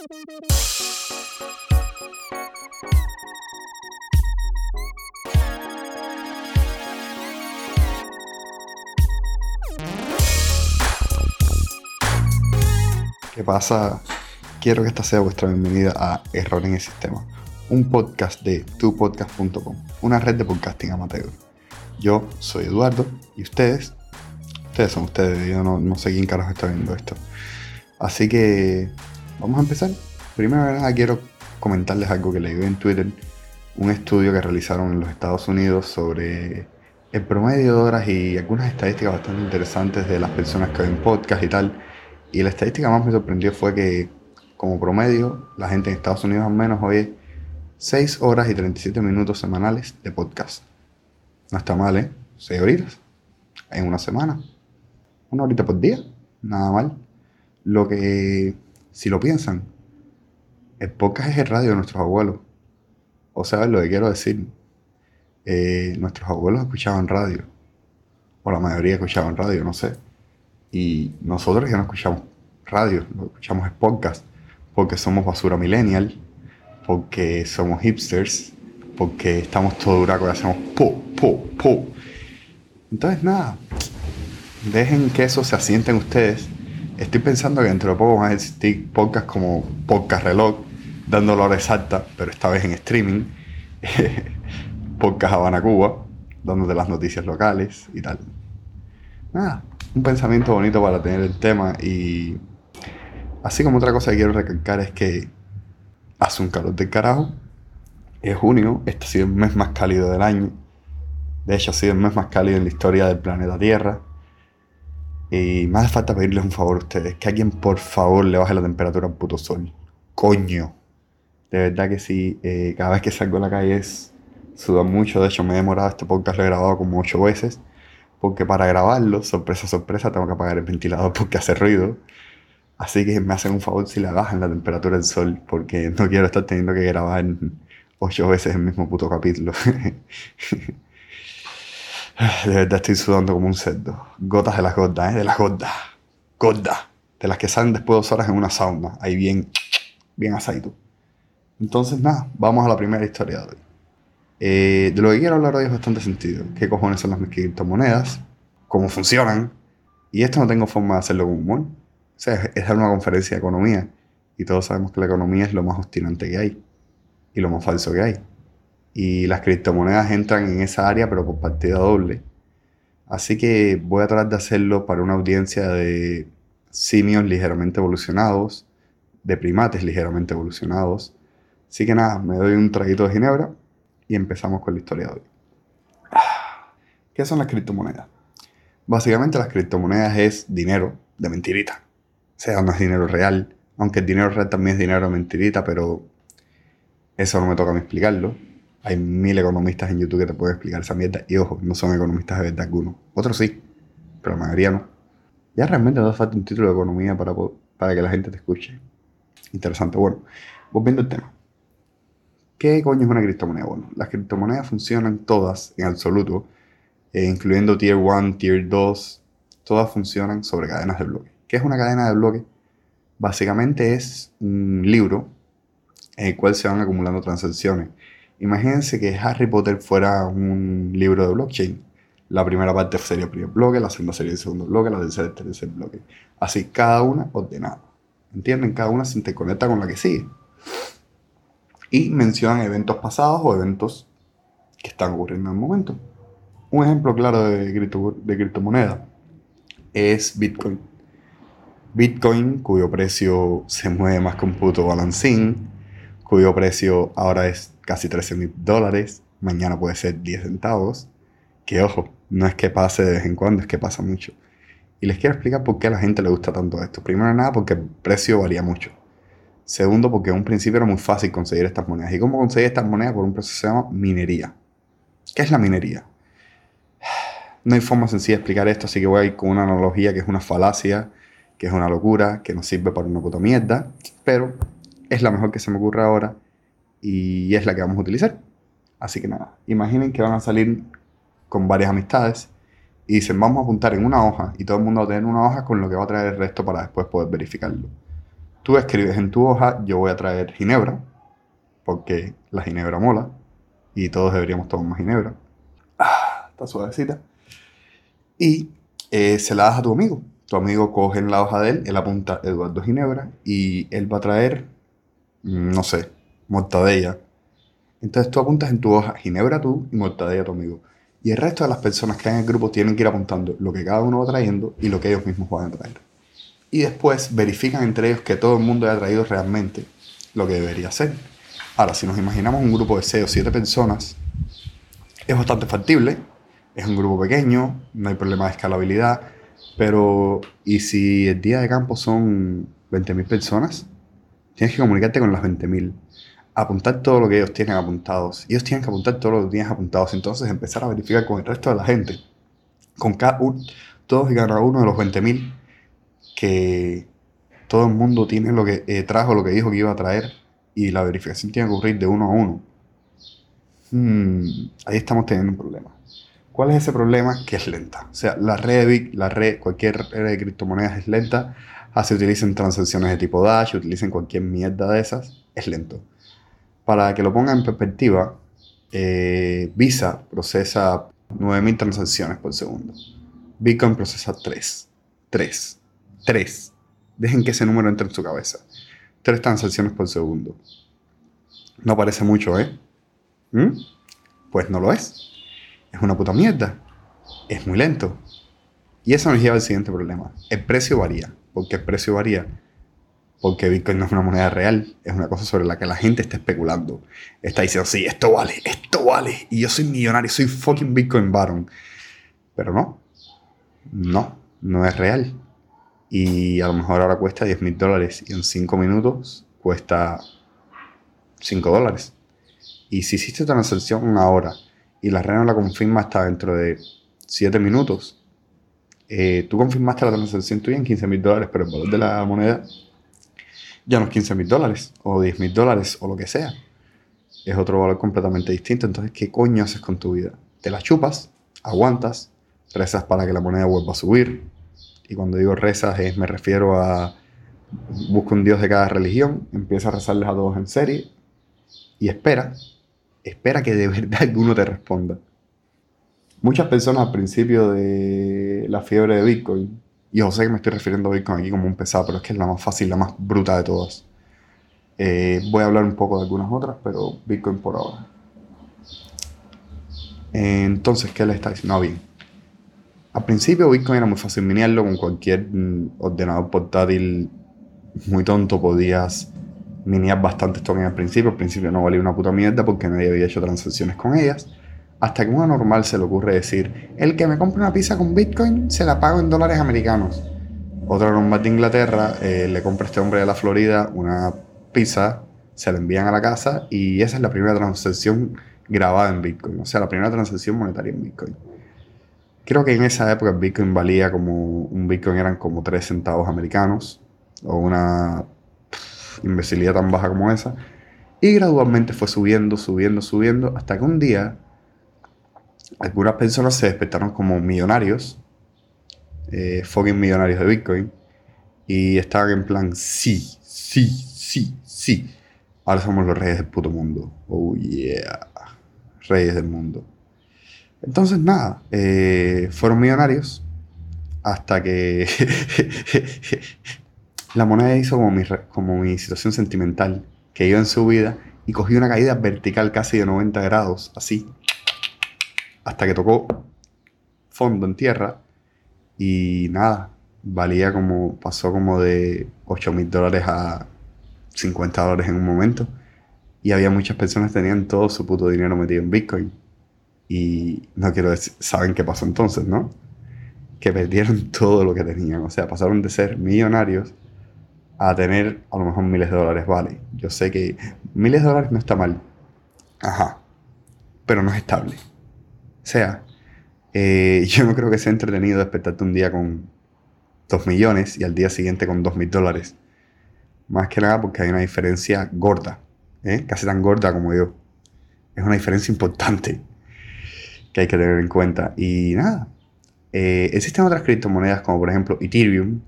¿Qué pasa? Quiero que esta sea vuestra bienvenida a Error en el Sistema, un podcast de tupodcast.com, una red de podcasting amateur. Yo soy Eduardo y ustedes, ustedes son ustedes, yo no, sé quién carajo está viendo esto. Así que vamos a empezar. Primero que nada quiero comentarles algo que leí en Twitter, un estudio que realizaron en los Estados Unidos sobre el promedio de horas y algunas estadísticas bastante interesantes de las personas que ven podcast y tal. Y la estadística más me sorprendió fue que como promedio, la gente en Estados Unidos al menos oye 6 horas y 37 minutos semanales de podcast. No está mal, ¿eh? 6 horitas en una semana. Una horita por día. Nada mal. Lo que, si lo piensan, el podcast es el radio de nuestros abuelos. O sea, lo que quiero decir, eh, nuestros abuelos escuchaban radio. O la mayoría escuchaban radio, no sé. Y nosotros ya no escuchamos radio, lo escuchamos es podcast porque somos basura millennial, porque somos hipsters, porque estamos todo duraco y hacemos po, po, po. Entonces, nada, dejen que eso se asiente en ustedes. Estoy pensando que dentro de poco van a existir podcasts como Podcast Reloj, dando la hora exacta, pero esta vez en streaming. podcast Habana Cuba, dándote las noticias locales y tal. Nada, un pensamiento bonito para tener el tema y Así como otra cosa que quiero recalcar es que hace un calor del carajo. Es junio, este ha sido el mes más cálido del año. De hecho, ha sido el mes más cálido en la historia del planeta Tierra. Y me hace falta pedirles un favor a ustedes: que alguien por favor le baje la temperatura al puto sol. Coño. De verdad que sí, eh, cada vez que salgo a la calle es suda mucho. De hecho, me he demorado este podcast, lo he grabado como ocho veces. Porque para grabarlo, sorpresa, sorpresa, tengo que apagar el ventilador porque hace ruido. Así que me hacen un favor si le bajan la temperatura del sol, porque no quiero estar teniendo que grabar ocho veces el mismo puto capítulo. de verdad estoy sudando como un cerdo. Gotas de las gotas, ¿eh? De las gotas. Gotas. De las que salen después de dos horas en una sauna. Ahí bien, bien asaito. Entonces, nada, vamos a la primera historia de hoy. Eh, de lo que quiero hablar hoy es bastante sentido. ¿Qué cojones son las criptomonedas? ¿Cómo funcionan? Y esto no tengo forma de hacerlo con humor o sea, es una conferencia de economía y todos sabemos que la economía es lo más obstinante que hay y lo más falso que hay. Y las criptomonedas entran en esa área pero por partida doble. Así que voy a tratar de hacerlo para una audiencia de simios ligeramente evolucionados, de primates ligeramente evolucionados. Así que nada, me doy un traguito de ginebra y empezamos con la historia de hoy. ¿Qué son las criptomonedas? Básicamente las criptomonedas es dinero de mentirita. O sea, no es dinero real. Aunque el dinero real también es dinero mentirita, pero eso no me toca a mí explicarlo. Hay mil economistas en YouTube que te pueden explicar esa mierda. Y ojo, no son economistas de verdad algunos. Otros sí, pero la mayoría no. Ya realmente no hace falta un título de economía para, para que la gente te escuche. Interesante. Bueno, volviendo al tema. ¿Qué coño es una criptomoneda? Bueno, las criptomonedas funcionan todas en absoluto, eh, incluyendo Tier 1, Tier 2, todas funcionan sobre cadenas de bloques. ¿Qué es una cadena de bloques? Básicamente es un libro en el cual se van acumulando transacciones. Imagínense que Harry Potter fuera un libro de blockchain. La primera parte sería el primer bloque, la segunda sería el segundo bloque, la tercera el tercer bloque. Así, cada una ordenada. ¿Entienden? Cada una se interconecta con la que sigue. Y mencionan eventos pasados o eventos que están ocurriendo en el momento. Un ejemplo claro de, de criptomoneda es Bitcoin. Bitcoin, cuyo precio se mueve más que un puto balancín, cuyo precio ahora es casi 13 mil dólares, mañana puede ser 10 centavos, que ojo, no es que pase de vez en cuando, es que pasa mucho. Y les quiero explicar por qué a la gente le gusta tanto esto. Primero nada, porque el precio varía mucho. Segundo, porque en un principio era muy fácil conseguir estas monedas. ¿Y cómo conseguir estas monedas? Por un proceso que se llama minería. ¿Qué es la minería? No hay forma sencilla de explicar esto, así que voy a ir con una analogía que es una falacia que es una locura, que no sirve para una puta mierda, pero es la mejor que se me ocurre ahora y es la que vamos a utilizar. Así que nada, imaginen que van a salir con varias amistades y dicen vamos a apuntar en una hoja y todo el mundo va a tener una hoja con lo que va a traer el resto para después poder verificarlo. tú escribes en tu hoja, yo voy a traer ginebra, porque la ginebra mola, y todos deberíamos tomar más ginebra. Ah, está suavecita. Y eh, se la das a tu amigo. Tu amigo coge en la hoja de él, él apunta Eduardo Ginebra, y él va a traer, mm, no sé, mortadella. Entonces tú apuntas en tu hoja Ginebra tú y mortadella tu amigo. Y el resto de las personas que hay en el grupo tienen que ir apuntando lo que cada uno va trayendo y lo que ellos mismos van a traer. Y después verifican entre ellos que todo el mundo haya traído realmente lo que debería ser. Ahora, si nos imaginamos un grupo de 6 o 7 personas, es bastante factible. Es un grupo pequeño, no hay problema de escalabilidad. Pero, ¿y si el día de campo son 20.000 personas? Tienes que comunicarte con las 20.000 apuntar todo lo que ellos tienen apuntados. Ellos tienen que apuntar todo lo que tienes apuntados. Entonces empezar a verificar con el resto de la gente, con cada uno, todos y cada uno de los 20.000, que todo el mundo tiene lo que eh, trajo, lo que dijo que iba a traer. Y la verificación tiene que ocurrir de uno a uno. Hmm, ahí estamos teniendo un problema. ¿Cuál es ese problema? Que es lenta. O sea, la red, la red, cualquier red de criptomonedas es lenta. Así utilicen transacciones de tipo Dash, utilicen cualquier mierda de esas, es lento. Para que lo ponga en perspectiva, eh, Visa procesa 9.000 transacciones por segundo. Bitcoin procesa 3. 3. 3. Dejen que ese número entre en su cabeza. 3 transacciones por segundo. No parece mucho, ¿eh? ¿Mm? Pues no lo es. Es una puta mierda. Es muy lento. Y eso nos lleva al siguiente problema. El precio varía. Porque el precio varía porque Bitcoin no es una moneda real, es una cosa sobre la que la gente está especulando. Está diciendo, sí, esto vale, esto vale, y yo soy millonario, soy fucking Bitcoin Baron. Pero no, no, no es real. Y a lo mejor ahora cuesta 10 mil dólares y en 5 minutos cuesta 5 dólares. Y si hiciste transacción ahora y la red no la confirma hasta dentro de 7 minutos, eh, tú confirmaste la transacción tuya en 15 mil dólares, pero el valor de la moneda ya no es 15 mil dólares o 10 mil dólares o lo que sea. Es otro valor completamente distinto. Entonces, ¿qué coño haces con tu vida? Te la chupas, aguantas, rezas para que la moneda vuelva a subir. Y cuando digo rezas, es, me refiero a busca un dios de cada religión, empieza a rezarles a todos en serie y espera, espera que de verdad alguno te responda. Muchas personas al principio de la fiebre de Bitcoin y yo sé que me estoy refiriendo a Bitcoin aquí como un pesado, pero es que es la más fácil, la más bruta de todas. Eh, voy a hablar un poco de algunas otras, pero Bitcoin por ahora. Entonces, ¿qué le está diciendo? No, bien. Al principio Bitcoin era muy fácil minearlo con cualquier mm, ordenador portátil muy tonto. Podías minear bastantes tokens al principio. Al principio no valía una puta mierda porque nadie había hecho transacciones con ellas. Hasta que a una normal se le ocurre decir, el que me compre una pizza con Bitcoin se la pago en dólares americanos. Otra normal de Inglaterra eh, le compra a este hombre de la Florida una pizza, se la envían a la casa y esa es la primera transacción grabada en Bitcoin. O sea, la primera transacción monetaria en Bitcoin. Creo que en esa época Bitcoin valía como, un Bitcoin eran como 3 centavos americanos o una imbecilidad tan baja como esa. Y gradualmente fue subiendo, subiendo, subiendo, hasta que un día algunas personas se despertaron como millonarios, eh, fucking millonarios de Bitcoin, y estaban en plan, sí, sí, sí, sí. Ahora somos los reyes del puto mundo. Oh yeah. Reyes del mundo. Entonces, nada, eh, fueron millonarios hasta que la moneda hizo como mi, como mi situación sentimental, que iba en su vida y cogí una caída vertical casi de 90 grados, así, hasta que tocó fondo en tierra y nada, valía como, pasó como de 8 mil dólares a 50 dólares en un momento. Y había muchas personas que tenían todo su puto dinero metido en Bitcoin. Y no quiero decir, saben qué pasó entonces, ¿no? Que perdieron todo lo que tenían. O sea, pasaron de ser millonarios a tener a lo mejor miles de dólares, vale. Yo sé que miles de dólares no está mal. Ajá. Pero no es estable sea, eh, yo no creo que sea entretenido despertarte un día con 2 millones y al día siguiente con 2 mil dólares. Más que nada porque hay una diferencia gorda, ¿eh? casi tan gorda como yo. Es una diferencia importante que hay que tener en cuenta. Y nada, eh, existen otras criptomonedas como por ejemplo Ethereum,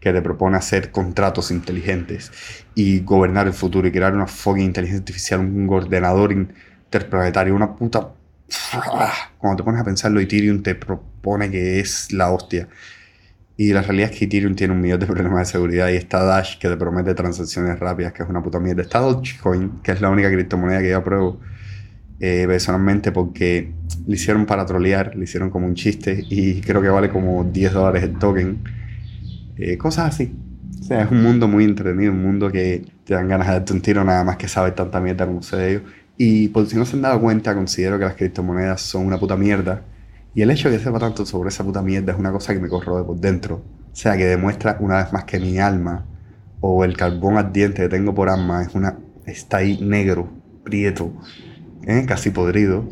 que te propone hacer contratos inteligentes y gobernar el futuro y crear una fucking inteligencia artificial, un ordenador interplanetario, una puta... Cuando te pones a pensarlo, Ethereum te propone que es la hostia. Y la realidad es que Ethereum tiene un millón de problemas de seguridad y está Dash que te promete transacciones rápidas, que es una puta mierda. Está Dogecoin, que es la única criptomoneda que yo apruebo eh, personalmente porque le hicieron para trolear, le hicieron como un chiste y creo que vale como 10 dólares el token. Eh, cosas así. O sea, es un mundo muy entretenido, un mundo que te dan ganas de darte un tiro nada más que saber tanta mierda como sé de ellos. Y por si no se han dado cuenta, considero que las criptomonedas son una puta mierda y el hecho de que sepa tanto sobre esa puta mierda es una cosa que me corroe por dentro. O sea, que demuestra una vez más que mi alma o el carbón ardiente que tengo por alma es una, está ahí negro, prieto, ¿eh? casi podrido.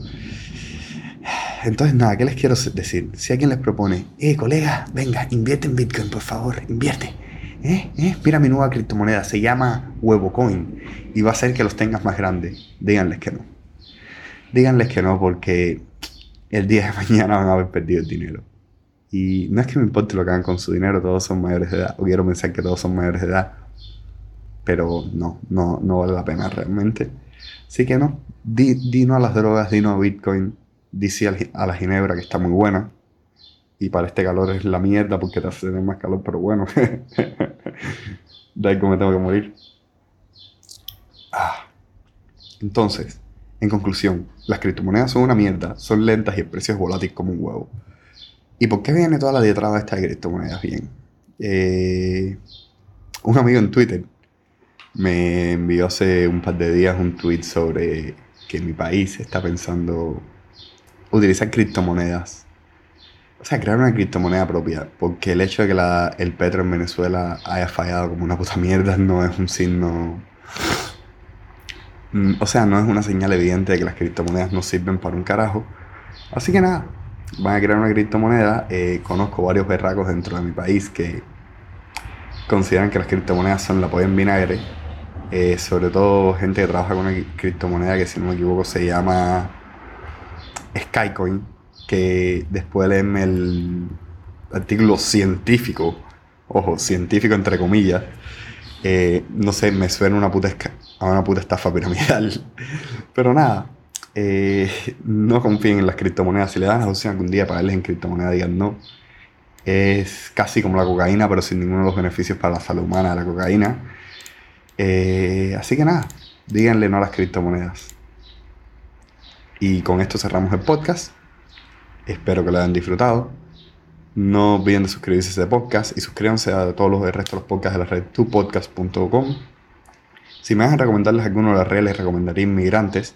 Entonces, nada, ¿qué les quiero decir? Si alguien les propone, eh, colega, venga, invierte en Bitcoin, por favor, invierte. ¿Eh? ¿Eh? Mira mi nueva criptomoneda, se llama Huevocoin y va a hacer que los tengas más grandes. Díganles que no. Díganles que no porque el día de mañana van a haber perdido el dinero. Y no es que me importe lo que hagan con su dinero, todos son mayores de edad, o quiero pensar que todos son mayores de edad, pero no, no, no vale la pena realmente. Así que no, dino a las drogas, dino a Bitcoin, dice a la ginebra que está muy buena. Y para este calor es la mierda porque te hace tener más calor, pero bueno. de ahí me tengo que morir. Ah. Entonces, en conclusión, las criptomonedas son una mierda, son lentas y el precio es volátil como un huevo. ¿Y por qué viene toda la de estas criptomonedas bien? Eh, un amigo en Twitter me envió hace un par de días un tweet sobre que mi país está pensando utilizar criptomonedas. O sea, crear una criptomoneda propia. Porque el hecho de que el petro en Venezuela haya fallado como una puta mierda no es un signo Mm, o sea, no es una señal evidente de que las criptomonedas no sirven para un carajo. Así que nada, van a crear una criptomoneda. Eh, conozco varios berracos dentro de mi país que consideran que las criptomonedas son la polla en vinagre. Eh, sobre todo gente que trabaja con una criptomoneda que si no me equivoco se llama Skycoin, que después leen el artículo científico, ojo, científico entre comillas, eh, no sé, me suena una puta, a una puta estafa piramidal. Pero nada, eh, no confíen en las criptomonedas. Si le dan la opción algún día pagarles en criptomonedas, digan no. Es casi como la cocaína, pero sin ninguno de los beneficios para la salud humana de la cocaína. Eh, así que nada, díganle no a las criptomonedas. Y con esto cerramos el podcast. Espero que lo hayan disfrutado. No olviden de suscribirse a este podcast y suscríbanse a todos los restos de los podcasts de la red tupodcast.com. Si me a recomendarles alguno de las redes, les recomendaría Inmigrantes,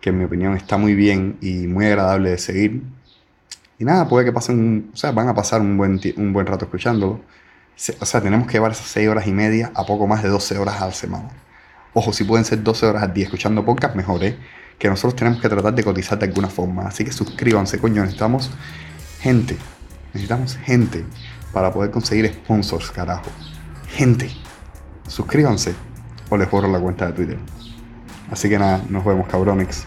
que en mi opinión está muy bien y muy agradable de seguir. Y nada, puede que pasen, o sea, van a pasar un buen, un buen rato escuchándolo. O sea, tenemos que llevar esas 6 horas y media a poco más de 12 horas a la semana. Ojo, si pueden ser 12 horas al día escuchando podcast, mejor, ¿eh? Que nosotros tenemos que tratar de cotizar de alguna forma. Así que suscríbanse, coño, necesitamos gente Necesitamos gente para poder conseguir sponsors, carajo. Gente. Suscríbanse o les borro la cuenta de Twitter. Así que nada, nos vemos cabrones.